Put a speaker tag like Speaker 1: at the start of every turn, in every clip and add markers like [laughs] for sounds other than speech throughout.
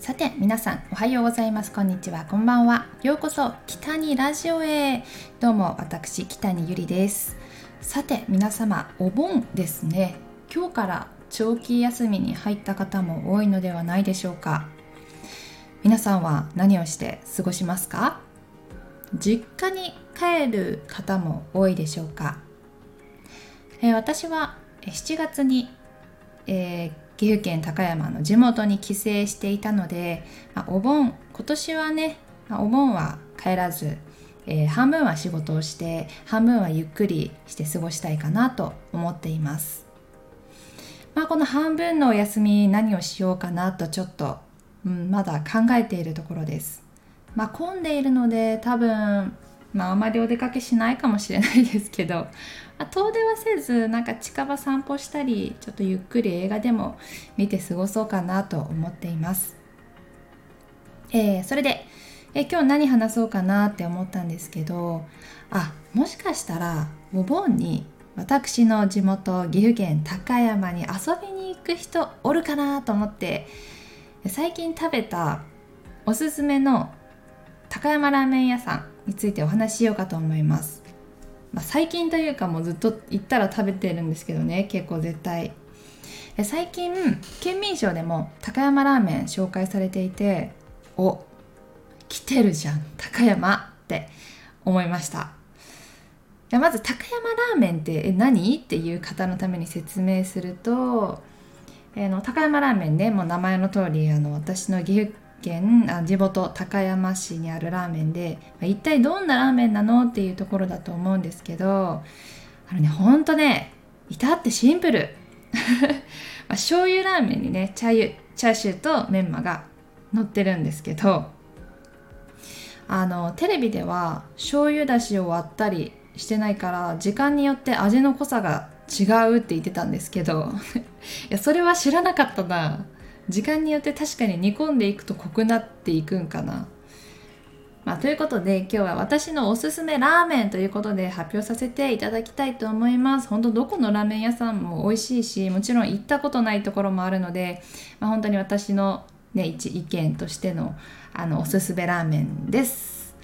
Speaker 1: さて皆さんおはようございます。こんにちは。こんばんは。ようこそ北にラジオへ。どうも私北にゆりです。さて皆様お盆ですね。今日から長期休みに入った方も多いのではないでしょうか。皆さんは何をして過ごしますか？実家に帰る方も多いでしょうか、えー、私は7月に、えー、岐阜県高山の地元に帰省していたので、まあ、お盆今年はね、まあ、お盆は帰らず、えー、半分は仕事をして半分はゆっくりして過ごしたいかなと思っていますまあこの半分のお休み何をしようかなとちょっとうん、まだ考えているところです。まあ、混んでいるので多分、まあ、あまりお出かけしないかもしれないですけど、ま、遠出はせずなんか近場散歩したりちょっとゆっくり映画でも見て過ごそうかなと思っています。えー、それで、えー、今日何話そうかなって思ったんですけどあもしかしたらお盆に私の地元岐阜県高山に遊びに行く人おるかなと思って最近食べたおすすめの高山ラーメン屋さんについてお話ししようかと思います、まあ、最近というかもうずっと行ったら食べてるんですけどね結構絶対。最近県民賞でも高山ラーメン紹介されていてお来てるじゃん高山って思いました。まず高山ラーメンってえ何？っていう方のために説明するとえー、の高山ラーメンねもう名前の通りあの私の岐阜県あ地元高山市にあるラーメンで、まあ、一体どんなラーメンなのっていうところだと思うんですけどあのねほんとね至ってシンプル。[laughs] まあ、醤油ラーメンにねチャーチャーシューとメンマが乗ってるんですけどあのテレビでは醤油だしを割ったりしてないから時間によって味の濃さが違うって言ってたんですけど [laughs] いやそれは知らなかったな。時間によって確かに煮込んでいくと濃くなっていくんかな。まあ、ということで今日は私のおすすめラーメンということで発表させていただきたいと思います。本当どこのラーメン屋さんも美味しいしもちろん行ったことないところもあるので、まあ、本当に私の、ね、一意見としてのあのおすすめラーメンです。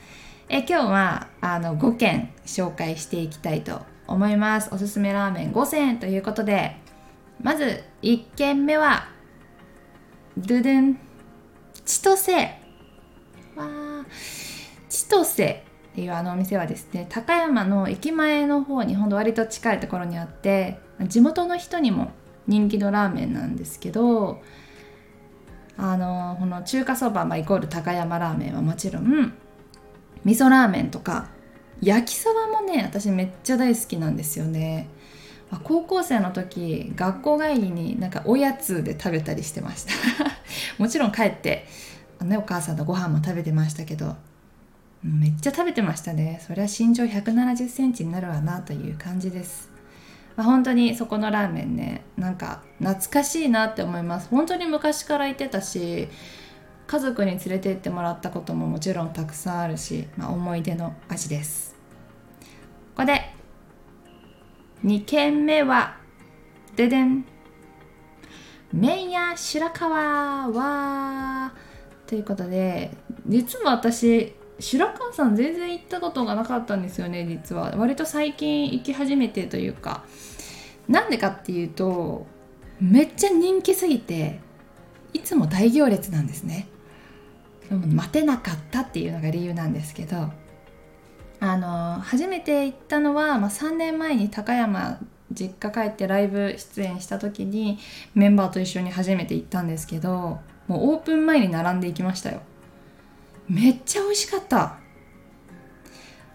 Speaker 1: え今日はあの5軒紹介していきたいと思います。おすすめラーメン5000円ということでまず1軒目はドゥドゥン千歳。わ千歳。っていうあのお店はですね高山の駅前の方にほんと割と近いところにあって地元の人にも人気のラーメンなんですけどあのこの中華そば、まあ、イコール高山ラーメンはもちろん味噌ラーメンとか焼きそばもね私めっちゃ大好きなんですよね。高校生の時学校帰りになんかおやつで食べたりしてました。[laughs] もちろん帰ってね、お母さんとご飯も食べてましたけどめっちゃ食べてましたね。そりゃ身長1 7 0センチになるわなという感じです、まあ、本当にそこのラーメンねなんか懐かしいなって思います。本当に昔から行ってたし家族に連れて行ってもらったことももちろんたくさんあるし、まあ、思い出の味です。ここで2軒目はででん。麺屋白川はということで実は私白川さん全然行ったことがなかったんですよね実は。割と最近行き始めてというか。なんでかっていうとめっちゃ人気すぎていつも大行列なんですね。待てなかったっていうのが理由なんですけど。あの初めて行ったのは、まあ、3年前に高山実家帰ってライブ出演した時にメンバーと一緒に初めて行ったんですけどもうオープン前に並んでいきましたよ。めっちゃ美味しかった。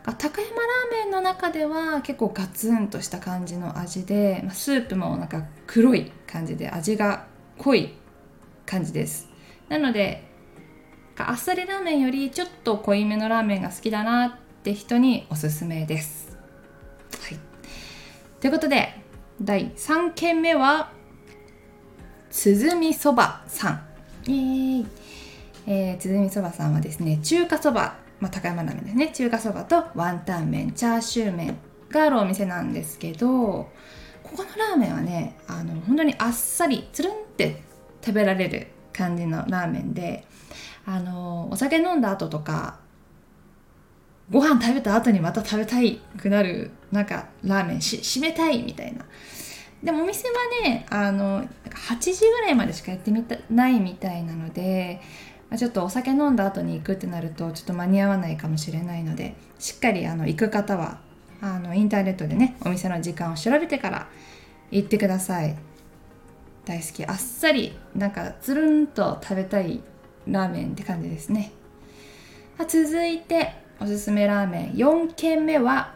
Speaker 1: 高山ラーメンの中では結構ガツンとした感じの味でスープもなんか黒い感じで味が濃い感じです。なのであっさりラーメンよりちょっと濃いめのラーメンが好きだなって人におすすめです。はい、ということで第3軒目は鼓そばさん。イエーイえー、鼓そばさんはですね中華そば、まあ、高山ラーメンですね中華そばとワンタン麺チャーシュー麺があるお店なんですけどここのラーメンはねあの本当にあっさりつるんって食べられる感じのラーメンであのお酒飲んだ後とかご飯食べた後にまた食べたいくなるなんかラーメンし締めたいみたいな。でもお店はねあの8時ぐらいまでしかやってみたないみたいなのでちょっとお酒飲んだ後に行くってなるとちょっと間に合わないかもしれないのでしっかりあの行く方はあのインターネットでねお店の時間を調べてから行ってください。大好き。あっさりなんかつるんと食べたいラーメンって感じですね。続いておすすめラーメン。4軒目は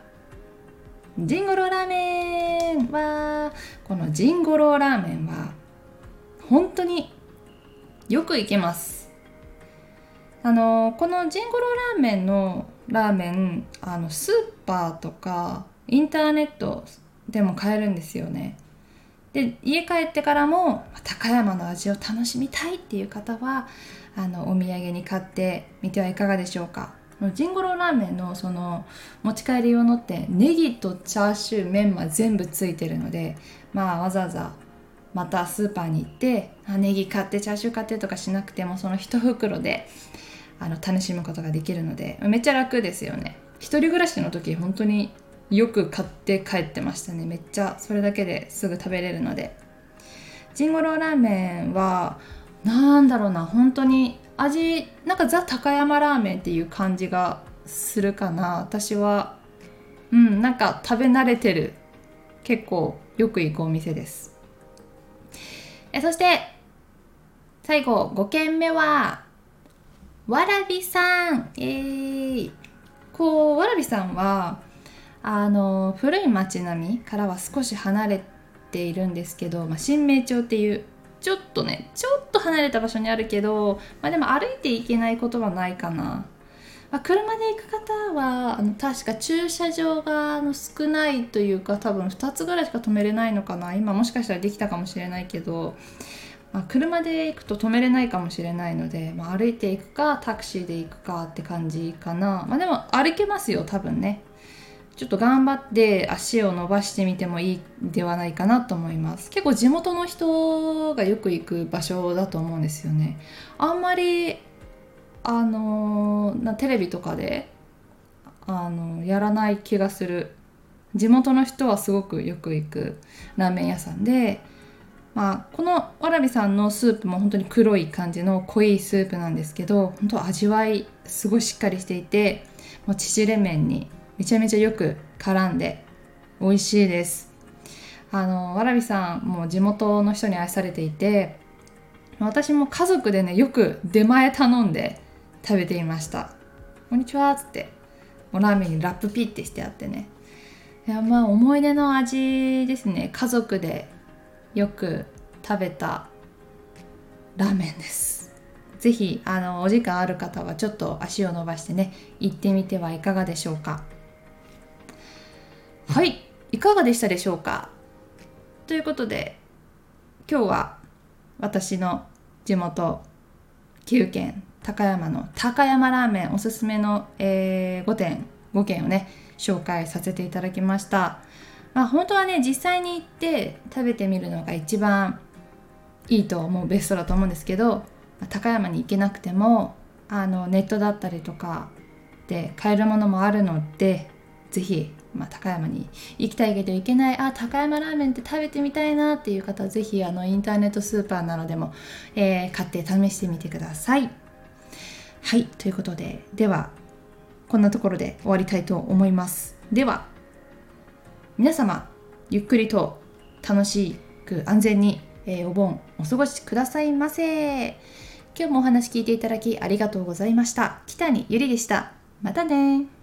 Speaker 1: ジンゴローラーメン。はこのジンゴローラーメンは本当によく行けます。あのこのジンゴローラーメンのラーメンあのスーパーとかインターネットでも買えるんですよね。で家帰ってからも高山の味を楽しみたいっていう方はあのお土産に買ってみてはいかがでしょうか。ジンゴローラーメンのその持ち帰り用のってネギとチャーシューメンマ全部ついてるのでまあわざわざまたスーパーに行ってあネギ買ってチャーシュー買ってとかしなくてもその1袋であの楽しむことができるのでめっちゃ楽ですよね。一人暮らしの時本当によく買って帰ってましたね。めっちゃそれだけですぐ食べれるので。ジンゴローラーメンはなんだろうな本当に味なんかザ高山ラーメンっていう感じがするかな。私はうんなんか食べ慣れてる。結構よく行くお店です。えそして最後5軒目はわらびさん。えー、こうわらびさんはあの古い町並みからは少し離れているんですけど、まあ、新名町っていうちょっとねちょっと離れた場所にあるけど、まあ、でも歩いていけないことはないかな、まあ、車で行く方はあの確か駐車場がの少ないというか多分2つぐらいしか止めれないのかな。今もしかしたらできたかもしれないけど、まあ、車で行くと止めれないかもしれないので、まあ、歩いていくかタクシーで行くかって感じかな、まあ、でも歩けますよ多分ね。ちょっと頑張って足を伸ばしてみてもいいではないかなと思います。結構地元の人がよく行く場所だと思うんですよね。あんまりあのなテレビとかであのやらない気がする。地元の人はすごくよく行くラーメン屋さんでまあ、このわらびさんのスープも本当に黒い感じの濃いスープなんですけど本当味わいすごいしっかりしていてもう縮れ麺にめちゃめちゃよく絡んで美味しいです。あのわらびさんも地元の人に愛されていて私も家族でねよく出前頼んで食べていました。こんにちはっつってもうラーメンにラップピッてしてあってね。いやまあ思い出の味ですね。家族でよく食べたラーメンです。ぜひあのお時間ある方はちょっと足を伸ばしてね行ってみてはいかがでしょうか。はい。いかがでしたでしょうか？ということで今日は私の地元岐阜県高山の高山ラーメンおすすめの、えー、5点5軒をね紹介させていただきました。まあ本当はね実際に行って食べてみるのが一番いいと思うベストだと思うんですけど高山に行けなくてもあのネットだったりとかで買えるものもあるので是非まあ、高山に行きたいけど行けないあ高山ラーメンって食べてみたいなっていう方は是非あのインターネットスーパーなどでも、えー、買って試してみてください。はいということでではこんなところで終わりたいと思います。では皆様ゆっくりと楽しく安全に、えー、お盆お過ごしくださいませ。今日もお話聞いていただきありがとうございました。北にゆりでした。またね